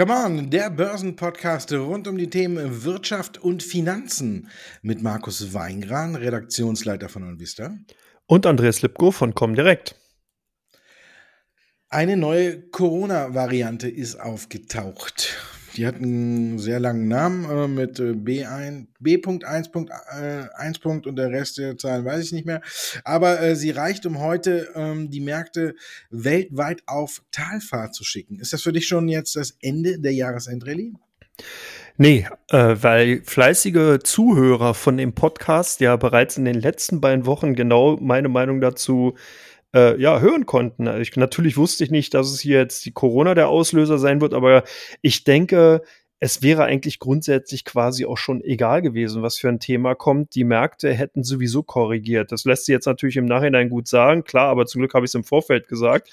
Come on, der Börsenpodcast rund um die Themen Wirtschaft und Finanzen mit Markus Weingran, Redaktionsleiter von Onvista. Und Andreas Lipko von Comdirect. Eine neue Corona-Variante ist aufgetaucht. Die hat einen sehr langen Namen äh, mit äh, B1, B.1.1 Punkt und der Rest der Zahlen weiß ich nicht mehr. Aber äh, sie reicht, um heute ähm, die Märkte weltweit auf Talfahrt zu schicken. Ist das für dich schon jetzt das Ende der Jahresendrallye? Nee, äh, weil fleißige Zuhörer von dem Podcast ja bereits in den letzten beiden Wochen genau meine Meinung dazu äh, ja, hören konnten. Also ich, natürlich wusste ich nicht, dass es hier jetzt die Corona der Auslöser sein wird, aber ich denke, es wäre eigentlich grundsätzlich quasi auch schon egal gewesen, was für ein Thema kommt. Die Märkte hätten sowieso korrigiert. Das lässt sich jetzt natürlich im Nachhinein gut sagen, klar, aber zum Glück habe ich es im Vorfeld gesagt.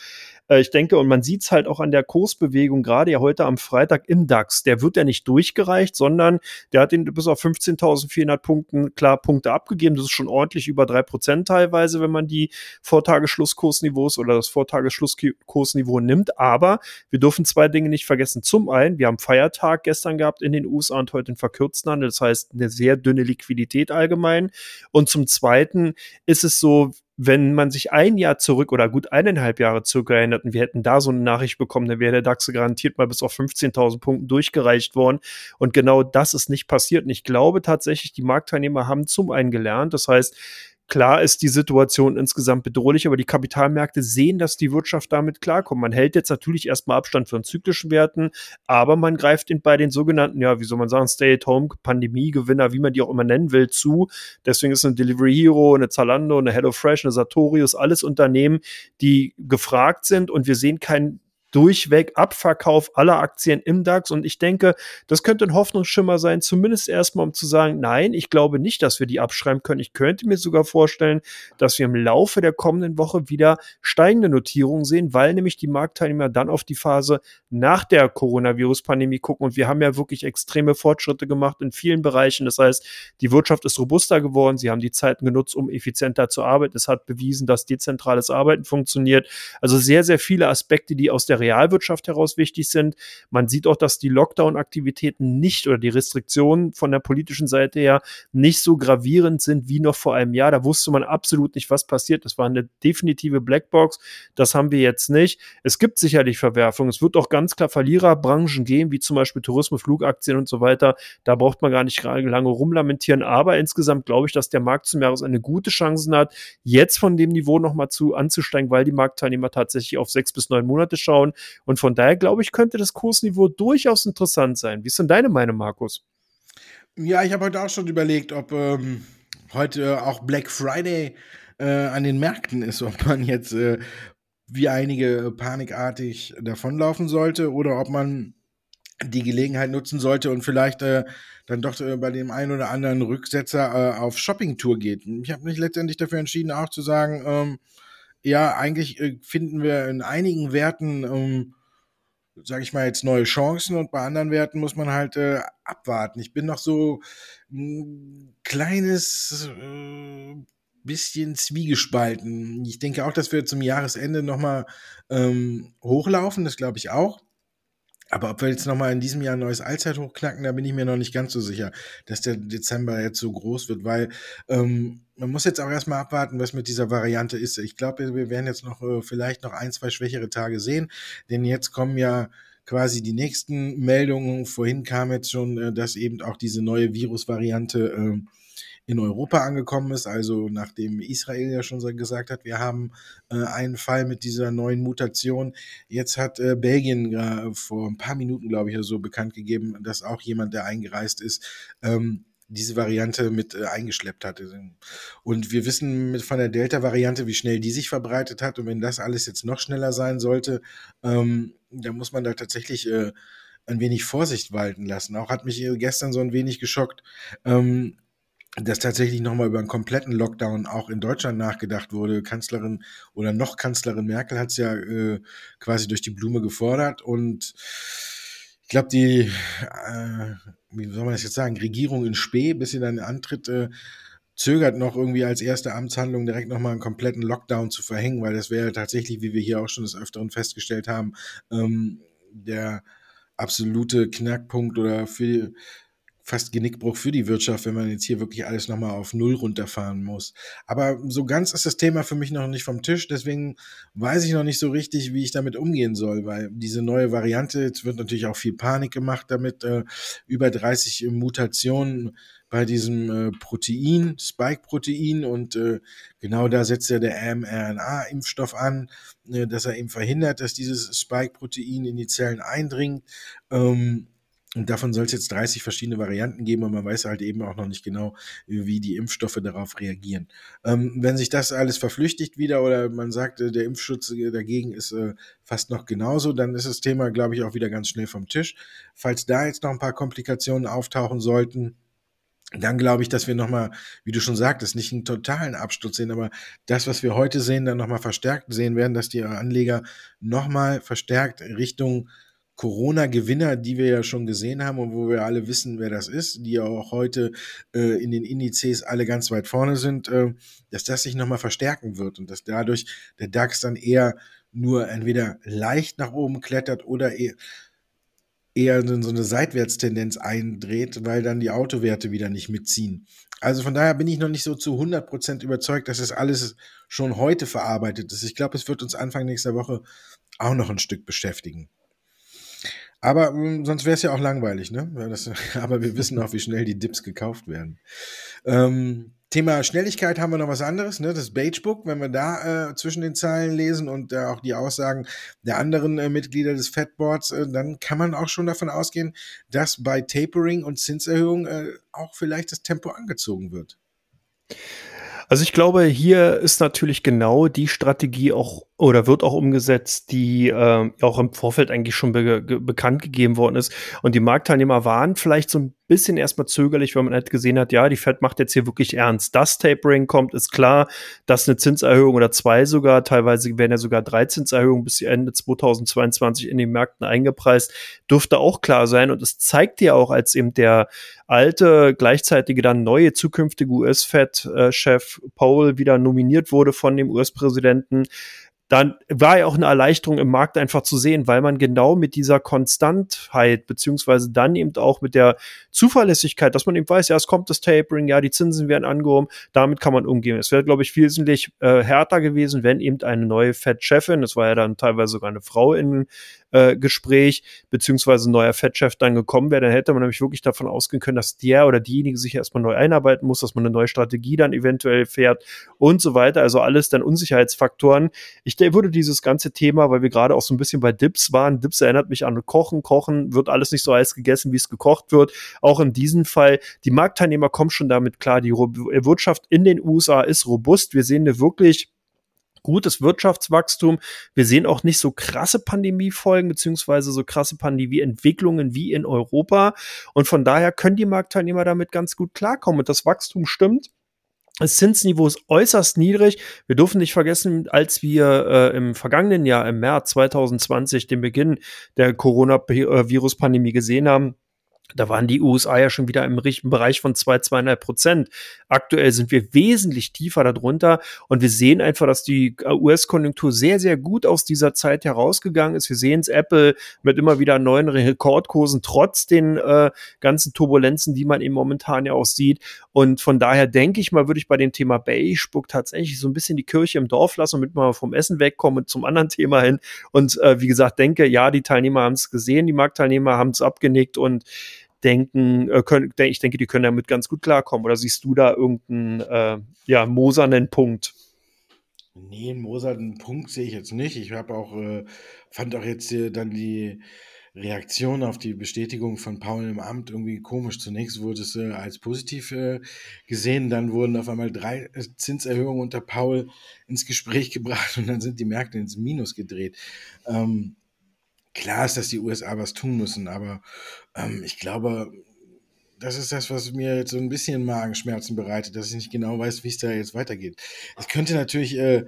Äh, ich denke, und man sieht es halt auch an der Kursbewegung, gerade ja heute am Freitag im DAX, der wird ja nicht durchgereicht, sondern der hat ihn bis auf 15.400 Punkten klar Punkte abgegeben. Das ist schon ordentlich über drei Prozent teilweise, wenn man die Vortagesschlusskursniveaus oder das Vortagesschlusskursniveau nimmt. Aber wir dürfen zwei Dinge nicht vergessen. Zum einen, wir haben Feiertag gestern gehabt in den USA und heute den verkürzten Handel. Das heißt, eine sehr dünne Liquidität allgemein. Und zum zweiten ist es so, wenn man sich ein Jahr zurück oder gut eineinhalb Jahre zurück erinnert und wir hätten da so eine Nachricht bekommen, dann wäre der DAX garantiert mal bis auf 15.000 Punkten durchgereicht worden. Und genau das ist nicht passiert. Und ich glaube tatsächlich, die Marktteilnehmer haben zum einen gelernt. Das heißt, Klar ist die Situation insgesamt bedrohlich, aber die Kapitalmärkte sehen, dass die Wirtschaft damit klarkommt. Man hält jetzt natürlich erstmal Abstand von zyklischen Werten, aber man greift in, bei den sogenannten, ja, wie soll man sagen, Stay-at-Home, Pandemie-Gewinner, wie man die auch immer nennen will, zu. Deswegen ist eine Delivery Hero, eine Zalando, eine HelloFresh, eine Sartorius, alles Unternehmen, die gefragt sind und wir sehen keinen durchweg Abverkauf aller Aktien im DAX. Und ich denke, das könnte ein Hoffnungsschimmer sein, zumindest erstmal, um zu sagen, nein, ich glaube nicht, dass wir die abschreiben können. Ich könnte mir sogar vorstellen, dass wir im Laufe der kommenden Woche wieder steigende Notierungen sehen, weil nämlich die Marktteilnehmer dann auf die Phase nach der Coronavirus-Pandemie gucken. Und wir haben ja wirklich extreme Fortschritte gemacht in vielen Bereichen. Das heißt, die Wirtschaft ist robuster geworden. Sie haben die Zeiten genutzt, um effizienter zu arbeiten. Es hat bewiesen, dass dezentrales Arbeiten funktioniert. Also sehr, sehr viele Aspekte, die aus der der Realwirtschaft heraus wichtig sind. Man sieht auch, dass die Lockdown-Aktivitäten nicht oder die Restriktionen von der politischen Seite her nicht so gravierend sind wie noch vor einem Jahr. Da wusste man absolut nicht, was passiert. Das war eine definitive Blackbox. Das haben wir jetzt nicht. Es gibt sicherlich Verwerfungen. Es wird auch ganz klar Verliererbranchen geben, wie zum Beispiel Tourismus, Flugaktien und so weiter. Da braucht man gar nicht lange rumlamentieren. Aber insgesamt glaube ich, dass der Markt zum Jahresende gute Chancen hat, jetzt von dem Niveau nochmal zu anzusteigen, weil die Marktteilnehmer tatsächlich auf sechs bis neun Monate schauen anschauen. Und von daher glaube ich, könnte das Kursniveau durchaus interessant sein. Wie ist denn deine Meinung, Markus? Ja, ich habe heute auch schon überlegt, ob ähm, heute auch Black Friday äh, an den Märkten ist, ob man jetzt äh, wie einige panikartig davonlaufen sollte oder ob man die Gelegenheit nutzen sollte und vielleicht äh, dann doch äh, bei dem einen oder anderen Rücksetzer äh, auf Shoppingtour geht. Ich habe mich letztendlich dafür entschieden, auch zu sagen, ähm, ja, eigentlich äh, finden wir in einigen Werten, ähm, sage ich mal jetzt, neue Chancen und bei anderen Werten muss man halt äh, abwarten. Ich bin noch so ein kleines äh, bisschen zwiegespalten. Ich denke auch, dass wir zum Jahresende nochmal ähm, hochlaufen, das glaube ich auch. Aber ob wir jetzt nochmal in diesem Jahr ein neues Allzeithoch knacken, da bin ich mir noch nicht ganz so sicher, dass der Dezember jetzt so groß wird, weil ähm, man muss jetzt auch erstmal abwarten, was mit dieser Variante ist. Ich glaube, wir werden jetzt noch äh, vielleicht noch ein, zwei schwächere Tage sehen, denn jetzt kommen ja quasi die nächsten Meldungen. Vorhin kam jetzt schon, äh, dass eben auch diese neue Virusvariante äh, in Europa angekommen ist. Also nachdem Israel ja schon gesagt hat, wir haben äh, einen Fall mit dieser neuen Mutation. Jetzt hat äh, Belgien äh, vor ein paar Minuten, glaube ich, so bekannt gegeben, dass auch jemand, der eingereist ist, ähm, diese Variante mit äh, eingeschleppt hatte. Und wir wissen mit, von der Delta-Variante, wie schnell die sich verbreitet hat. Und wenn das alles jetzt noch schneller sein sollte, ähm, dann muss man da tatsächlich äh, ein wenig Vorsicht walten lassen. Auch hat mich äh, gestern so ein wenig geschockt, ähm, dass tatsächlich nochmal über einen kompletten Lockdown auch in Deutschland nachgedacht wurde. Kanzlerin oder noch Kanzlerin Merkel hat es ja äh, quasi durch die Blume gefordert und ich glaube, die, äh, wie soll man das jetzt sagen, Regierung in Spee, bis sie dann antritt, äh, zögert noch irgendwie als erste Amtshandlung direkt nochmal einen kompletten Lockdown zu verhängen, weil das wäre tatsächlich, wie wir hier auch schon des Öfteren festgestellt haben, ähm, der absolute Knackpunkt oder für fast Genickbruch für die Wirtschaft, wenn man jetzt hier wirklich alles nochmal auf Null runterfahren muss. Aber so ganz ist das Thema für mich noch nicht vom Tisch, deswegen weiß ich noch nicht so richtig, wie ich damit umgehen soll, weil diese neue Variante, jetzt wird natürlich auch viel Panik gemacht damit, äh, über 30 Mutationen bei diesem äh, Protein, Spike-Protein und äh, genau da setzt ja der mRNA-Impfstoff an, äh, dass er eben verhindert, dass dieses Spike-Protein in die Zellen eindringt. Ähm, und davon soll es jetzt 30 verschiedene Varianten geben, und man weiß halt eben auch noch nicht genau, wie die Impfstoffe darauf reagieren. Ähm, wenn sich das alles verflüchtigt wieder oder man sagt, äh, der Impfschutz dagegen ist äh, fast noch genauso, dann ist das Thema, glaube ich, auch wieder ganz schnell vom Tisch. Falls da jetzt noch ein paar Komplikationen auftauchen sollten, dann glaube ich, dass wir nochmal, wie du schon sagtest, nicht einen totalen Absturz sehen, aber das, was wir heute sehen, dann nochmal verstärkt sehen werden, dass die Anleger nochmal verstärkt Richtung Corona-Gewinner, die wir ja schon gesehen haben und wo wir alle wissen, wer das ist, die ja auch heute äh, in den Indizes alle ganz weit vorne sind, äh, dass das sich nochmal verstärken wird und dass dadurch der DAX dann eher nur entweder leicht nach oben klettert oder eher, eher so eine Seitwärtstendenz eindreht, weil dann die Autowerte wieder nicht mitziehen. Also von daher bin ich noch nicht so zu 100% überzeugt, dass das alles schon heute verarbeitet ist. Ich glaube, es wird uns Anfang nächster Woche auch noch ein Stück beschäftigen. Aber mh, hm, sonst wäre es ja auch langweilig, ne? Das, aber wir wissen auch, wie schnell die Dips gekauft werden. Ähm, Thema Schnelligkeit haben wir noch was anderes, ne? Das Bagebook, wenn wir da äh, zwischen den Zeilen lesen und äh, auch die Aussagen der anderen äh, Mitglieder des Fatboards, äh, dann kann man auch schon davon ausgehen, dass bei Tapering und Zinserhöhung äh, auch vielleicht das Tempo angezogen wird. Also ich glaube, hier ist natürlich genau die Strategie auch oder wird auch umgesetzt, die äh, auch im Vorfeld eigentlich schon be bekannt gegeben worden ist. Und die Marktteilnehmer waren vielleicht so ein bisschen erstmal zögerlich, weil man halt gesehen hat, ja, die Fed macht jetzt hier wirklich ernst. Das Tapering kommt, ist klar, dass eine Zinserhöhung oder zwei sogar, teilweise werden ja sogar drei Zinserhöhungen bis Ende 2022 in den Märkten eingepreist, dürfte auch klar sein. Und es zeigt ja auch, als eben der alte, gleichzeitige dann neue zukünftige US-Fed-Chef Powell wieder nominiert wurde von dem US-Präsidenten, dann war ja auch eine Erleichterung im Markt einfach zu sehen, weil man genau mit dieser Konstantheit, beziehungsweise dann eben auch mit der Zuverlässigkeit, dass man eben weiß, ja, es kommt das Tapering, ja, die Zinsen werden angehoben, damit kann man umgehen. Es wäre, glaube ich, wesentlich äh, härter gewesen, wenn eben eine neue Fed-Chefin, das war ja dann teilweise sogar eine Frau in, äh, Gespräch beziehungsweise ein neuer Fettchef dann gekommen wäre, dann hätte man nämlich wirklich davon ausgehen können, dass der oder diejenige sich erstmal neu einarbeiten muss, dass man eine neue Strategie dann eventuell fährt und so weiter. Also alles dann Unsicherheitsfaktoren. Ich würde dieses ganze Thema, weil wir gerade auch so ein bisschen bei Dips waren, Dips erinnert mich an Kochen, Kochen wird alles nicht so heiß gegessen, wie es gekocht wird. Auch in diesem Fall, die Marktteilnehmer kommen schon damit klar, die Wirtschaft in den USA ist robust. Wir sehen eine wirklich gutes Wirtschaftswachstum. Wir sehen auch nicht so krasse Pandemiefolgen beziehungsweise so krasse Pandemieentwicklungen wie in Europa. Und von daher können die Marktteilnehmer damit ganz gut klarkommen. Und das Wachstum stimmt. Das Zinsniveau ist äußerst niedrig. Wir dürfen nicht vergessen, als wir äh, im vergangenen Jahr, im März 2020, den Beginn der Coronavirus-Pandemie gesehen haben, da waren die USA ja schon wieder im Bereich von zwei, zweieinhalb Prozent. Aktuell sind wir wesentlich tiefer darunter und wir sehen einfach, dass die US-Konjunktur sehr, sehr gut aus dieser Zeit herausgegangen ist. Wir sehen es Apple mit immer wieder neuen Rekordkursen, trotz den äh, ganzen Turbulenzen, die man eben momentan ja auch sieht. Und von daher denke ich mal, würde ich bei dem Thema Beige-Book tatsächlich so ein bisschen die Kirche im Dorf lassen, damit wir vom Essen wegkommen und zum anderen Thema hin. Und äh, wie gesagt, denke, ja, die Teilnehmer haben es gesehen, die Marktteilnehmer haben es abgenickt und denken, äh, können, ich denke, die können damit ganz gut klarkommen. Oder siehst du da irgendeinen äh, ja, mosernen Punkt? Nee, einen mosernen Punkt sehe ich jetzt nicht. Ich habe auch, äh, fand auch jetzt äh, dann die Reaktion auf die Bestätigung von Paul im Amt irgendwie komisch. Zunächst wurde es äh, als positiv äh, gesehen, dann wurden auf einmal drei äh, Zinserhöhungen unter Paul ins Gespräch gebracht und dann sind die Märkte ins Minus gedreht. Ähm, klar ist, dass die USA was tun müssen, aber ähm, ich glaube, das ist das, was mir jetzt so ein bisschen Magenschmerzen bereitet, dass ich nicht genau weiß, wie es da jetzt weitergeht. Es könnte natürlich äh,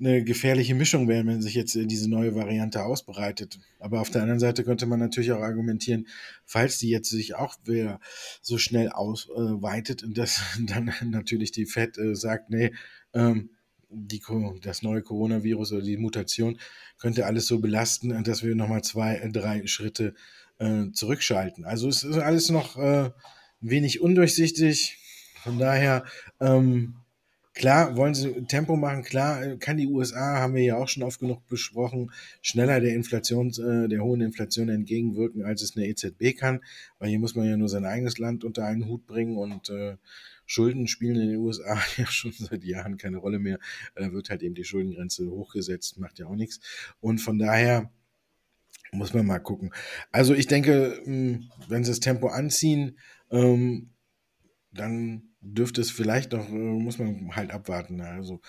eine gefährliche Mischung werden, wenn sich jetzt äh, diese neue Variante ausbreitet. Aber auf der anderen Seite könnte man natürlich auch argumentieren, falls die jetzt sich auch wieder so schnell ausweitet, äh, dass dann natürlich die Fed äh, sagt, nee, ähm, die, das neue Coronavirus oder die Mutation könnte alles so belasten, dass wir nochmal zwei, äh, drei Schritte äh, zurückschalten. Also es ist alles noch äh, wenig undurchsichtig. Von daher, ähm, klar, wollen sie Tempo machen, klar, äh, kann die USA, haben wir ja auch schon oft genug besprochen, schneller der Inflation, äh, der hohen Inflation entgegenwirken, als es eine EZB kann, weil hier muss man ja nur sein eigenes Land unter einen Hut bringen und äh, Schulden spielen in den USA ja schon seit Jahren keine Rolle mehr. Da wird halt eben die Schuldengrenze hochgesetzt, macht ja auch nichts. Und von daher muss man mal gucken. Also ich denke, hm, wenn sie das Tempo anziehen, ähm, dann dürfte es vielleicht noch, äh, muss man halt abwarten. Also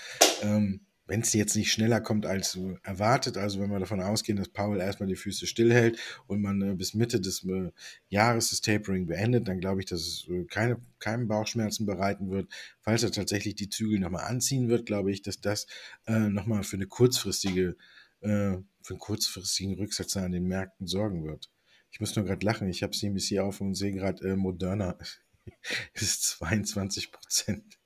ähm, wenn es jetzt nicht schneller kommt als erwartet, also wenn wir davon ausgehen, dass Paul erstmal die Füße stillhält und man äh, bis Mitte des äh, Jahres das Tapering beendet, dann glaube ich, dass es äh, keine, keinen Bauchschmerzen bereiten wird. Falls er tatsächlich die Zügel nochmal anziehen wird, glaube ich, dass das äh, nochmal für eine kurzfristige äh, für einen kurzfristigen Rücksetzer an den Märkten sorgen wird. Ich muss nur gerade lachen. Ich habe CNBC auf und sehe gerade äh, Moderna ist 22 Prozent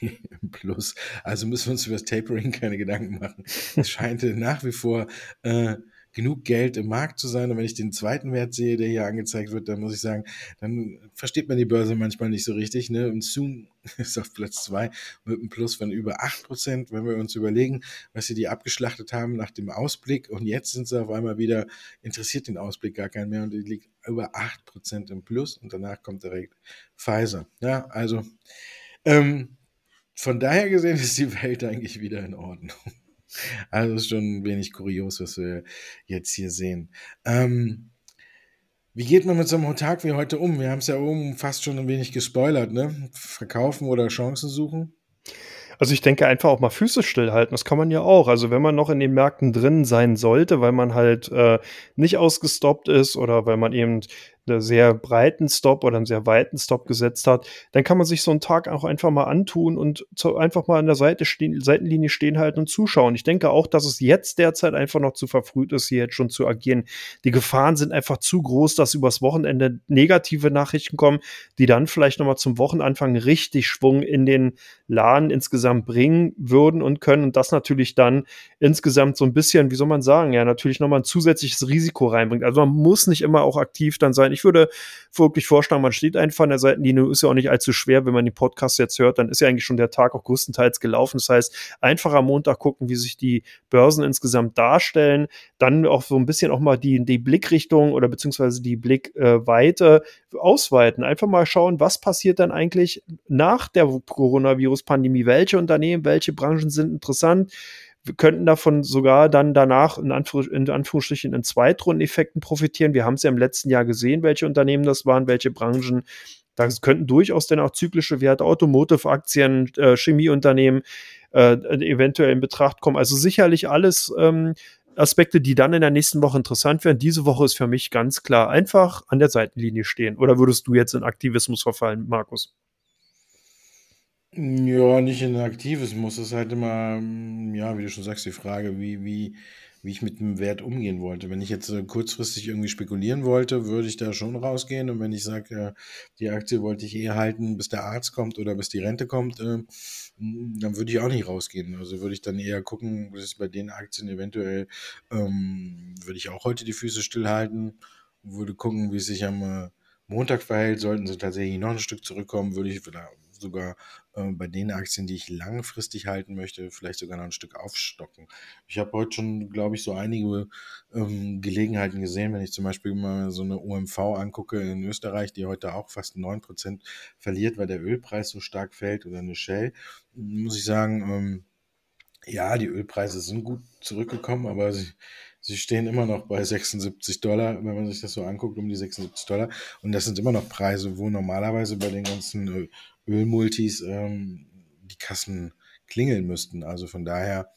im Plus. Also müssen wir uns über das Tapering keine Gedanken machen. Es scheint nach wie vor äh, genug Geld im Markt zu sein. Und wenn ich den zweiten Wert sehe, der hier angezeigt wird, dann muss ich sagen, dann versteht man die Börse manchmal nicht so richtig. Ne? Und Zoom ist auf Platz zwei mit einem Plus von über acht Prozent. Wenn wir uns überlegen, was sie die abgeschlachtet haben nach dem Ausblick und jetzt sind sie auf einmal wieder, interessiert den Ausblick gar keinen mehr und die liegt über acht Prozent im Plus und danach kommt direkt Pfizer. Ja, also ähm, von daher gesehen ist die Welt eigentlich wieder in Ordnung. Also ist schon ein wenig kurios, was wir jetzt hier sehen. Ähm, wie geht man mit so einem Tag wie heute um? Wir haben es ja oben fast schon ein wenig gespoilert, ne? Verkaufen oder Chancen suchen? Also ich denke einfach auch mal Füße stillhalten, das kann man ja auch. Also wenn man noch in den Märkten drin sein sollte, weil man halt äh, nicht ausgestoppt ist oder weil man eben einen sehr breiten Stop oder einen sehr weiten Stop gesetzt hat, dann kann man sich so einen Tag auch einfach mal antun und zu, einfach mal an der Seite stehen, Seitenlinie stehen halten und zuschauen. Ich denke auch, dass es jetzt derzeit einfach noch zu verfrüht ist, hier jetzt schon zu agieren. Die Gefahren sind einfach zu groß, dass übers Wochenende negative Nachrichten kommen, die dann vielleicht nochmal zum Wochenanfang richtig Schwung in den Laden insgesamt bringen würden und können und das natürlich dann insgesamt so ein bisschen, wie soll man sagen, ja, natürlich nochmal ein zusätzliches Risiko reinbringt. Also man muss nicht immer auch aktiv dann sein. Ich würde wirklich vorschlagen, man steht einfach an der Seitenlinie, ist ja auch nicht allzu schwer, wenn man den Podcast jetzt hört, dann ist ja eigentlich schon der Tag auch größtenteils gelaufen. Das heißt, einfach am Montag gucken, wie sich die Börsen insgesamt darstellen, dann auch so ein bisschen auch mal die, die Blickrichtung oder beziehungsweise die Blickweite ausweiten. Einfach mal schauen, was passiert dann eigentlich nach der Coronavirus-Pandemie, welche Unternehmen, welche Branchen sind interessant, wir könnten davon sogar dann danach in, Anführ in Anführungsstrichen in Zweitrundeneffekten profitieren. Wir haben es ja im letzten Jahr gesehen, welche Unternehmen das waren, welche Branchen. Da könnten durchaus dann auch zyklische Werte, Automotive-Aktien, äh, Chemieunternehmen äh, eventuell in Betracht kommen. Also sicherlich alles ähm, Aspekte, die dann in der nächsten Woche interessant werden. Diese Woche ist für mich ganz klar einfach an der Seitenlinie stehen. Oder würdest du jetzt in Aktivismus verfallen, Markus? Ja, nicht in aktives Muss. Es ist halt immer, hm, ja, wie du schon sagst, die Frage, wie wie wie ich mit dem Wert umgehen wollte. Wenn ich jetzt, äh, kurzfristig irgendwie spekulieren wollte, würde ich da schon rausgehen. Und wenn ich sage, äh, die Aktie wollte ich eher halten, bis der Arzt kommt oder bis die Rente kommt, äh, hm, dann würde ich auch nicht rausgehen. Also, würde ich dann eher gucken, dass ich bei den Aktien eventuell ähm, würde ich auch heute die Füße stillhalten, würde gucken, wie es sich am, äh, Montag verhält. Sollten sie tatsächlich noch ein Stück zurückkommen, würde ich vielleicht sogar äh, bei den Aktien, die ich langfristig halten möchte, vielleicht sogar noch ein Stück aufstocken. Ich habe heute schon, glaube ich, so einige ähm, Gelegenheiten gesehen, wenn ich zum Beispiel mal so eine OMV angucke in Österreich, die heute auch fast 9% verliert, weil der Ölpreis so stark fällt oder eine Shell, muss ich sagen, ähm, ja, die Ölpreise sind gut zurückgekommen, aber sie, sie stehen immer noch bei 76 Dollar, wenn man sich das so anguckt, um die 76 Dollar. Und das sind immer noch Preise, wo normalerweise bei den ganzen äh, Ölmultis ähm, die Kassen klingeln müssten. Also von daher,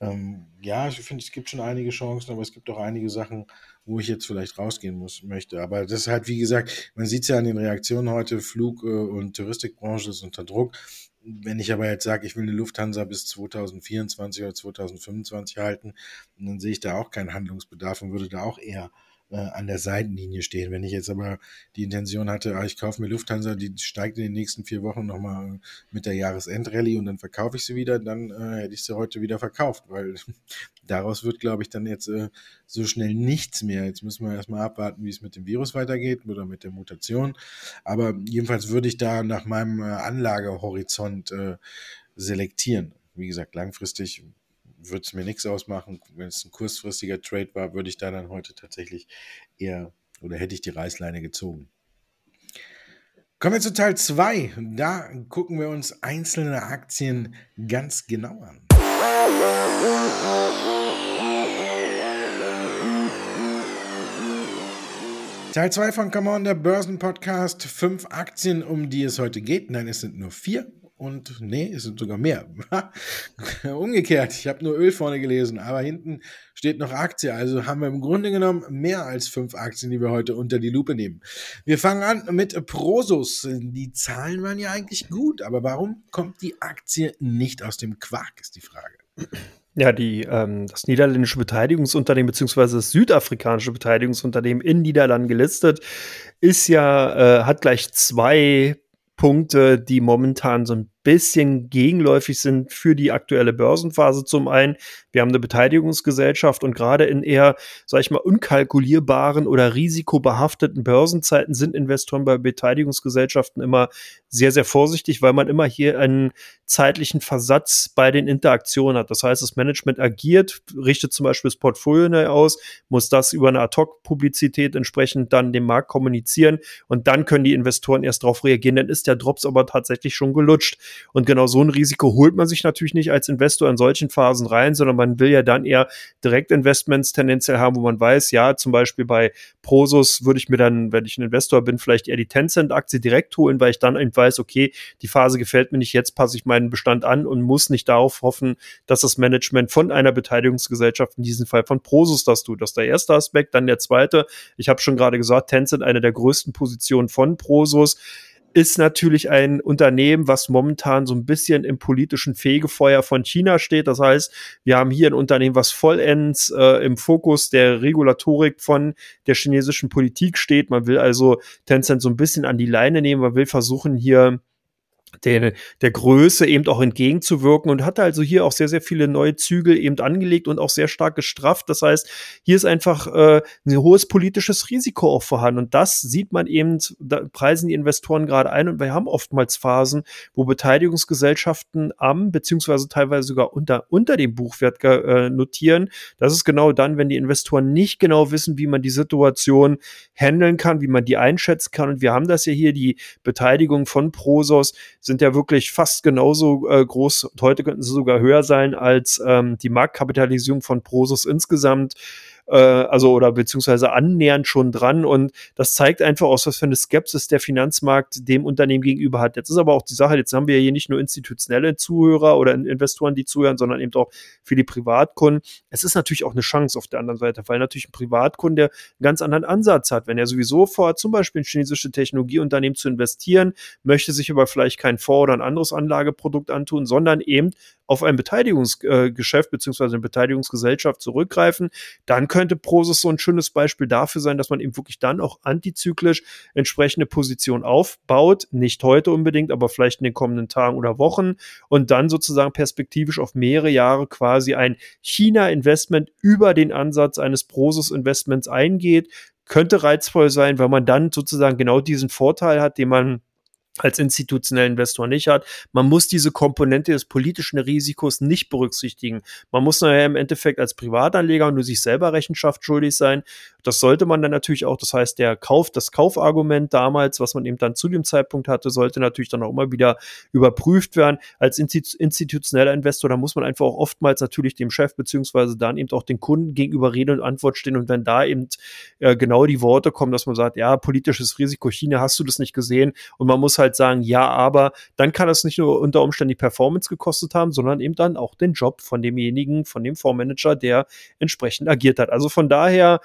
ähm, ja, ich finde, es gibt schon einige Chancen, aber es gibt auch einige Sachen, wo ich jetzt vielleicht rausgehen muss, möchte. Aber das ist halt, wie gesagt, man sieht es ja an den Reaktionen heute, Flug- äh, und Touristikbranche ist unter Druck. Wenn ich aber jetzt sage, ich will eine Lufthansa bis 2024 oder 2025 halten, dann sehe ich da auch keinen Handlungsbedarf und würde da auch eher äh, an der Seitenlinie stehen. Wenn ich jetzt aber die Intention hatte, ah, ich kaufe mir Lufthansa, die steigt in den nächsten vier Wochen nochmal mit der Jahresendrallye und dann verkaufe ich sie wieder, dann äh, hätte ich sie heute wieder verkauft, weil daraus wird, glaube ich, dann jetzt äh, so schnell nichts mehr. Jetzt müssen wir erstmal abwarten, wie es mit dem Virus weitergeht oder mit der Mutation. Aber jedenfalls würde ich da nach meinem äh, Anlagehorizont äh, selektieren. Wie gesagt, langfristig würde es mir nichts ausmachen. Wenn es ein kurzfristiger Trade war, würde ich da dann heute tatsächlich eher oder hätte ich die Reißleine gezogen. Kommen wir zu Teil 2. Da gucken wir uns einzelne Aktien ganz genau an. Teil 2 von Come On, der Börsenpodcast. Fünf Aktien, um die es heute geht. Nein, es sind nur vier. Und nee, es sind sogar mehr. Umgekehrt, ich habe nur Öl vorne gelesen, aber hinten steht noch Aktie. Also haben wir im Grunde genommen mehr als fünf Aktien, die wir heute unter die Lupe nehmen. Wir fangen an mit Prosus. Die Zahlen waren ja eigentlich gut, aber warum kommt die Aktie nicht aus dem Quark, ist die Frage. Ja, die, ähm, das niederländische Beteiligungsunternehmen beziehungsweise das südafrikanische Beteiligungsunternehmen in Niederlanden gelistet, ist ja, äh, hat gleich zwei Punkte, die momentan so ein bisschen gegenläufig sind für die aktuelle Börsenphase. Zum einen, wir haben eine Beteiligungsgesellschaft und gerade in eher, sag ich mal, unkalkulierbaren oder risikobehafteten Börsenzeiten sind Investoren bei Beteiligungsgesellschaften immer sehr, sehr vorsichtig, weil man immer hier einen zeitlichen Versatz bei den Interaktionen hat. Das heißt, das Management agiert, richtet zum Beispiel das Portfolio neu aus, muss das über eine Ad-Hoc-Publizität entsprechend dann dem Markt kommunizieren und dann können die Investoren erst darauf reagieren. Dann ist der Drops aber tatsächlich schon gelutscht. Und genau so ein Risiko holt man sich natürlich nicht als Investor in solchen Phasen rein, sondern man will ja dann eher Direktinvestments tendenziell haben, wo man weiß, ja, zum Beispiel bei Prosus würde ich mir dann, wenn ich ein Investor bin, vielleicht eher die Tencent-Aktie direkt holen, weil ich dann eben weiß, okay, die Phase gefällt mir nicht, jetzt passe ich meinen Bestand an und muss nicht darauf hoffen, dass das Management von einer Beteiligungsgesellschaft, in diesem Fall von Prosus, das tut. Das ist der erste Aspekt. Dann der zweite, ich habe schon gerade gesagt, Tencent, eine der größten Positionen von Prosus ist natürlich ein Unternehmen, was momentan so ein bisschen im politischen Fegefeuer von China steht. Das heißt, wir haben hier ein Unternehmen, was vollends äh, im Fokus der Regulatorik von der chinesischen Politik steht. Man will also Tencent so ein bisschen an die Leine nehmen. Man will versuchen, hier der, der Größe eben auch entgegenzuwirken und hat also hier auch sehr, sehr viele neue Zügel eben angelegt und auch sehr stark gestrafft. Das heißt, hier ist einfach äh, ein hohes politisches Risiko auch vorhanden und das sieht man eben, da preisen die Investoren gerade ein und wir haben oftmals Phasen, wo Beteiligungsgesellschaften am, beziehungsweise teilweise sogar unter, unter dem Buchwert äh, notieren. Das ist genau dann, wenn die Investoren nicht genau wissen, wie man die Situation handeln kann, wie man die einschätzen kann und wir haben das ja hier, die Beteiligung von Prosos, sind ja wirklich fast genauso äh, groß. Heute könnten sie sogar höher sein als ähm, die Marktkapitalisierung von Prosus insgesamt äh, also oder beziehungsweise annähernd schon dran und das zeigt einfach aus, was für eine Skepsis der Finanzmarkt dem Unternehmen gegenüber hat. Jetzt ist aber auch die Sache, jetzt haben wir hier nicht nur institutionelle Zuhörer oder Investoren, die zuhören, sondern eben auch die Privatkunden. Es ist natürlich auch eine Chance auf der anderen Seite, weil natürlich ein Privatkunde einen ganz anderen Ansatz hat. Wenn er sowieso vorhat, zum Beispiel in chinesische Technologieunternehmen zu investieren, möchte sich aber vielleicht kein Fonds oder ein anderes Anlageprodukt antun, sondern eben auf ein Beteiligungsgeschäft äh, beziehungsweise eine Beteiligungsgesellschaft zurückgreifen, dann könnte Prosus so ein schönes Beispiel dafür sein, dass man eben wirklich dann auch antizyklisch entsprechende Position aufbaut. Nicht heute unbedingt, aber vielleicht in den kommenden Tagen oder Wochen und dann sozusagen perspektivisch auf mehrere Jahre quasi ein China-Investment über den Ansatz eines Prosus-Investments eingeht. Könnte reizvoll sein, weil man dann sozusagen genau diesen Vorteil hat, den man als institutioneller Investor nicht hat. Man muss diese Komponente des politischen Risikos nicht berücksichtigen. Man muss nachher im Endeffekt als Privatanleger nur sich selber Rechenschaft schuldig sein. Das sollte man dann natürlich auch. Das heißt, der Kauf, das Kaufargument damals, was man eben dann zu dem Zeitpunkt hatte, sollte natürlich dann auch immer wieder überprüft werden. Als institutioneller Investor, da muss man einfach auch oftmals natürlich dem Chef beziehungsweise dann eben auch den Kunden gegenüber Rede und Antwort stehen. Und wenn da eben äh, genau die Worte kommen, dass man sagt, ja, politisches Risiko China, hast du das nicht gesehen? Und man muss halt halt sagen, ja, aber dann kann das nicht nur unter Umständen die Performance gekostet haben, sondern eben dann auch den Job von demjenigen, von dem Fondsmanager, der entsprechend agiert hat. Also von daher,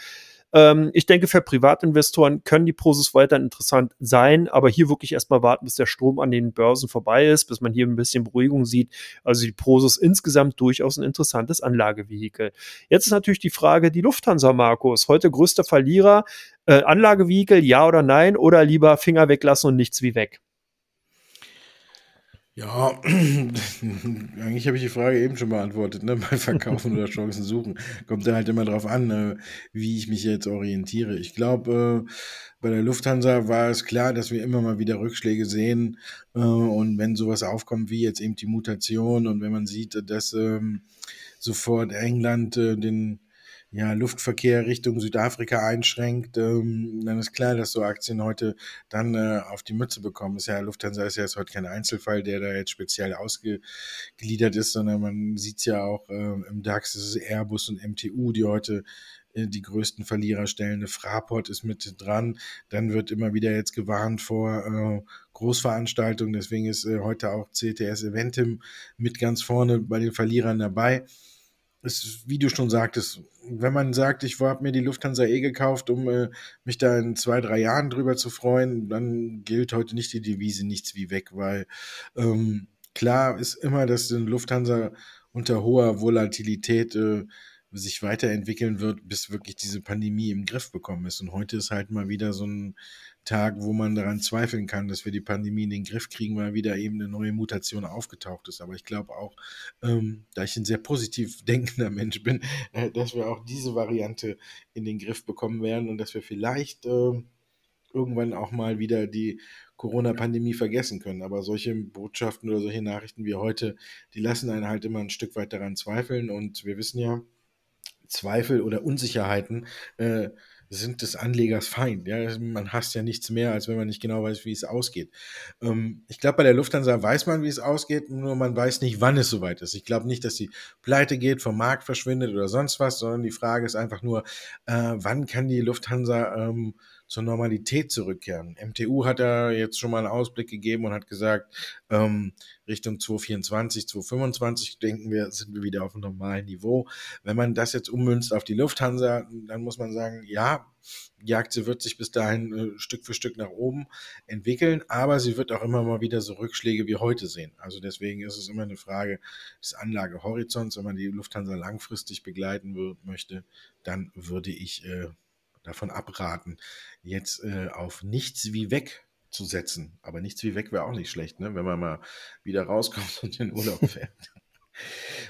Ähm, ich denke, für Privatinvestoren können die Prosus weiter interessant sein, aber hier wirklich erstmal warten, bis der Strom an den Börsen vorbei ist, bis man hier ein bisschen Beruhigung sieht. Also die Prosus insgesamt durchaus ein interessantes Anlagevehikel. Jetzt ist natürlich die Frage, die Lufthansa, Markus, heute größter Verlierer. Äh, Anlagevehikel, ja oder nein? Oder lieber Finger weglassen und nichts wie weg? Ja, eigentlich habe ich die Frage eben schon beantwortet, ne? Bei Verkaufen oder Chancen suchen. Kommt da halt immer drauf an, äh, wie ich mich jetzt orientiere. Ich glaube, äh, bei der Lufthansa war es klar, dass wir immer mal wieder Rückschläge sehen. Äh, und wenn sowas aufkommt, wie jetzt eben die Mutation und wenn man sieht, dass ähm, sofort England äh, den ja, Luftverkehr Richtung Südafrika einschränkt, ähm, dann ist klar, dass so Aktien heute dann äh, auf die Mütze bekommen. Ist ja, Lufthansa ist ja jetzt heute kein Einzelfall, der da jetzt speziell ausgegliedert ist, sondern man sieht es ja auch äh, im DAX, es ist Airbus und MTU, die heute äh, die größten Verlierer stellen. Fraport ist mit dran. Dann wird immer wieder jetzt gewarnt vor äh, Großveranstaltungen. Deswegen ist äh, heute auch CTS Eventim mit ganz vorne bei den Verlierern dabei ist, wie du schon sagtest, wenn man sagt, ich habe mir die Lufthansa eh gekauft, um äh, mich da in zwei, drei Jahren drüber zu freuen, dann gilt heute nicht die Devise nichts wie weg, weil ähm, klar ist immer, dass die Lufthansa unter hoher Volatilität äh, sich weiterentwickeln wird, bis wirklich diese Pandemie im Griff bekommen ist. Und heute ist halt mal wieder so ein Tag, wo man daran zweifeln kann, dass wir die Pandemie in den Griff kriegen, weil wieder eben eine neue Mutation aufgetaucht ist. Aber ich glaube auch, ähm, da ich ein sehr positiv denkender Mensch bin, äh, dass wir auch diese Variante in den Griff bekommen werden und dass wir vielleicht äh, irgendwann auch mal wieder die Corona-Pandemie vergessen können. Aber solche Botschaften oder solche Nachrichten wie heute, die lassen einen halt immer ein Stück weit daran zweifeln. Und wir wissen ja, Zweifel oder Unsicherheiten äh, sind des Anlegers Feind. Ja? Man hasst ja nichts mehr, als wenn man nicht genau weiß, wie es ausgeht. Ähm, ich glaube, bei der Lufthansa weiß man, wie es ausgeht, nur man weiß nicht, wann es soweit ist. Ich glaube nicht, dass die pleite geht, vom Markt verschwindet oder sonst was, sondern die Frage ist einfach nur, äh, wann kann die Lufthansa ähm, zur Normalität zurückkehren. MTU hat da jetzt schon mal einen Ausblick gegeben und hat gesagt, ähm, Richtung 2024, 2025 denken wir, sind wir wieder auf einem normalen Niveau. Wenn man das jetzt ummünzt auf die Lufthansa, dann muss man sagen, ja, die Aktie wird sich bis dahin äh, Stück für Stück nach oben entwickeln, aber sie wird auch immer mal wieder so Rückschläge wie heute sehen. Also deswegen ist es immer eine Frage des Anlagehorizonts. Wenn man die Lufthansa langfristig begleiten möchte, dann würde ich äh, davon abraten, jetzt äh, auf nichts wie weg zu setzen. Aber nichts wie weg wäre auch nicht schlecht, ne? wenn man mal wieder rauskommt und in Urlaub fährt.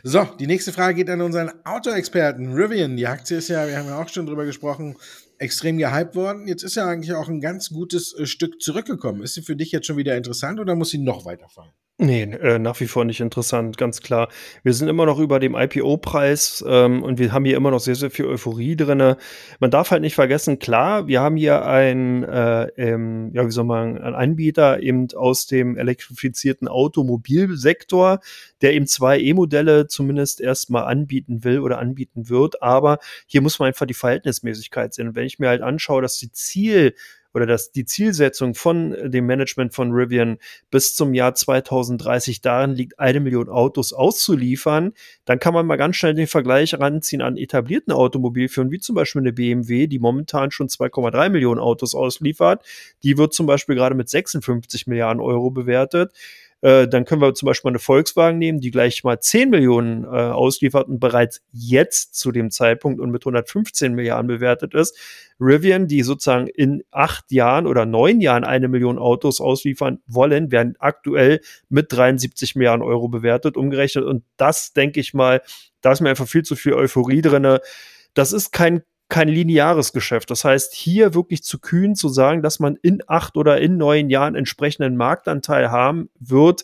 So, die nächste Frage geht an unseren Autoexperten Rivian. Die Aktie ist ja, wir haben ja auch schon drüber gesprochen, extrem gehypt worden. Jetzt ist ja eigentlich auch ein ganz gutes äh, Stück zurückgekommen. Ist sie für dich jetzt schon wieder interessant oder muss sie noch weiterfallen? Nee, äh, nach wie vor nicht interessant, ganz klar. Wir sind immer noch über dem IPO-Preis ähm, und wir haben hier immer noch sehr, sehr viel Euphorie drin. Man darf halt nicht vergessen, klar, wir haben hier einen, äh, ähm, ja, wie soll man, einen Anbieter eben aus dem elektrifizierten Automobilsektor, der eben zwei E-Modelle zumindest erstmal anbieten will oder anbieten wird. Aber hier muss man einfach die Verhältnismäßigkeit sehen. Und wenn ich mir halt anschaue, dass die Ziel oder dass die Zielsetzung von äh, dem Management von Rivian bis zum Jahr 2030 darin liegt, eine Million Autos auszuliefern, dann kann man mal ganz schnell den Vergleich ranziehen an etablierten Automobilfirmen, wie zum Beispiel eine BMW, die momentan schon 2,3 Millionen Autos ausliefert. Die wird zum Beispiel gerade mit 56 Milliarden Euro bewertet. Äh, dann können wir zum Beispiel eine Volkswagen nehmen, die gleich mal 10 Millionen äh, ausliefert und bereits jetzt zu dem Zeitpunkt und mit 115 Milliarden bewertet ist. Rivian, die sozusagen in acht Jahren oder neun Jahren eine Million Autos ausliefern wollen, werden aktuell mit 73 Milliarden Euro bewertet, umgerechnet. Und das, denke ich mal, da ist mir einfach viel zu viel Euphorie drin. Das ist kein kein lineares Geschäft. Das heißt, hier wirklich zu kühn zu sagen, dass man in acht oder in neun Jahren entsprechenden Marktanteil haben wird,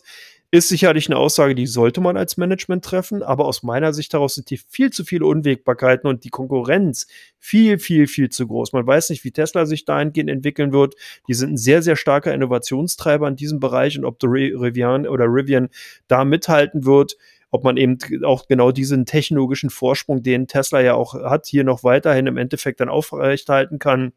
ist sicherlich eine Aussage, die sollte man als Management treffen, aber aus meiner Sicht daraus sind hier viel zu viele Unwägbarkeiten und die Konkurrenz viel, viel, viel zu groß. Man weiß nicht, wie Tesla sich dahingehend entwickeln wird. Die sind ein sehr, sehr starker Innovationstreiber in diesem Bereich und ob der Rivian oder Rivian da mithalten wird, ob man eben auch genau diesen technologischen Vorsprung, den Tesla ja auch hat, hier noch weiterhin im Endeffekt dann aufrechthalten kann.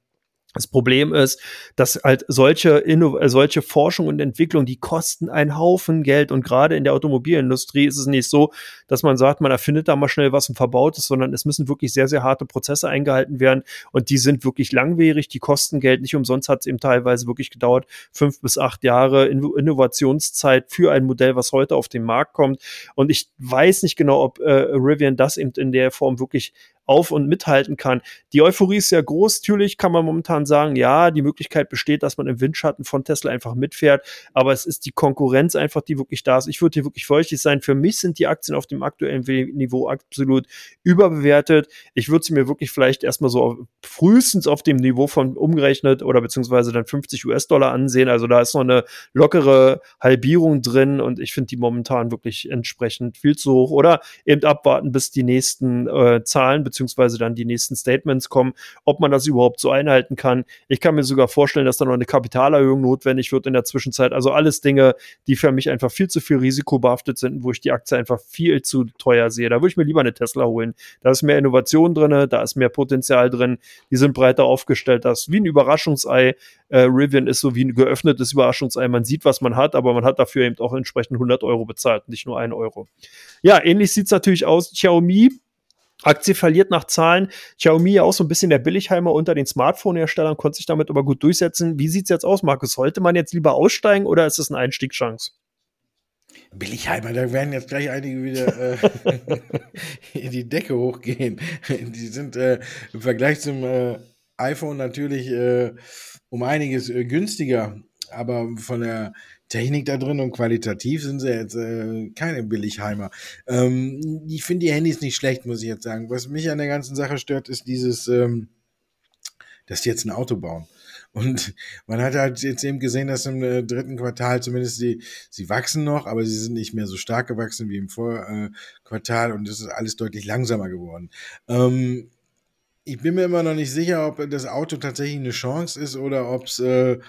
Das Problem ist, dass halt solche, äh, solche Forschung und Entwicklung, die kosten einen Haufen Geld. Und gerade in der Automobilindustrie ist es nicht so, dass man sagt, man erfindet da mal schnell was und verbaut es, sondern es müssen wirklich sehr, sehr harte Prozesse eingehalten werden. Und die sind wirklich langwierig, die kosten Geld. Nicht umsonst hat es eben teilweise wirklich gedauert, fünf bis acht Jahre Innovationszeit für ein Modell, was heute auf den Markt kommt. Und ich weiß nicht genau, ob äh, Rivian das eben in der Form wirklich auf und mithalten kann. Die Euphorie ist sehr groß. Natürlich kann man momentan sagen, ja, die Möglichkeit besteht, dass man im Windschatten von Tesla einfach mitfährt, aber es ist die Konkurrenz einfach, die wirklich da ist. Ich würde hier wirklich feuchtig sein. Für mich sind die Aktien auf dem aktuellen Niveau absolut überbewertet. Ich würde sie mir wirklich vielleicht erstmal so frühestens auf dem Niveau von umgerechnet oder beziehungsweise dann 50 US-Dollar ansehen. Also da ist noch eine lockere Halbierung drin und ich finde die momentan wirklich entsprechend viel zu hoch oder eben abwarten, bis die nächsten äh, Zahlen beziehungsweise dann die nächsten Statements kommen, ob man das überhaupt so einhalten kann. Ich kann mir sogar vorstellen, dass da noch eine Kapitalerhöhung notwendig wird in der Zwischenzeit. Also alles Dinge, die für mich einfach viel zu viel risikobehaftet sind, wo ich die Aktie einfach viel zu teuer sehe. Da würde ich mir lieber eine Tesla holen. Da ist mehr Innovation drin, da ist mehr Potenzial drin, die sind breiter aufgestellt. Das ist wie ein Überraschungsei. Äh, Rivian ist so wie ein geöffnetes Überraschungsei. Man sieht, was man hat, aber man hat dafür eben auch entsprechend 100 Euro bezahlt, nicht nur 1 Euro. Ja, ähnlich sieht es natürlich aus. Xiaomi Aktie verliert nach Zahlen. Xiaomi auch so ein bisschen der Billigheimer unter den Smartphone-Herstellern, konnte sich damit aber gut durchsetzen. Wie sieht's jetzt aus, Markus? Sollte man jetzt lieber aussteigen oder ist es eine Einstiegschance? Billigheimer, da werden jetzt gleich einige wieder äh, in die Decke hochgehen. Die sind äh, im Vergleich zum äh, iPhone natürlich äh, um einiges äh, günstiger, aber von der Technik da drin und qualitativ sind sie jetzt äh, keine Billigheimer. Ähm, ich finde die Handys nicht schlecht, muss ich jetzt sagen. Was mich an der ganzen Sache stört, ist dieses, ähm, dass die jetzt ein Auto bauen. Und man hat halt jetzt eben gesehen, dass im äh, dritten Quartal zumindest die, sie wachsen noch, aber sie sind nicht mehr so stark gewachsen wie im Vorquartal und es ist alles deutlich langsamer geworden. Ähm, ich bin mir immer noch nicht sicher, ob das Auto tatsächlich eine Chance ist oder ob es äh,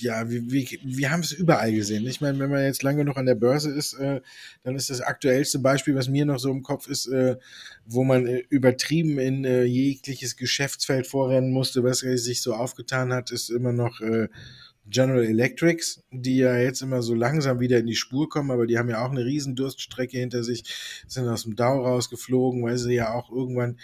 ja, wir, wir, wir haben es überall gesehen. Ich meine, wenn man jetzt lange genug an der Börse ist, äh, dann ist das aktuellste Beispiel, was mir noch so im Kopf ist, äh, wo man äh, übertrieben in äh, jegliches Geschäftsfeld vorrennen musste, was sich so aufgetan hat, ist immer noch äh, General Electrics, die ja jetzt immer so langsam wieder in die Spur kommen, aber die haben ja auch eine riesen Durststrecke hinter sich, sind aus dem Dau rausgeflogen, weil sie ja auch irgendwann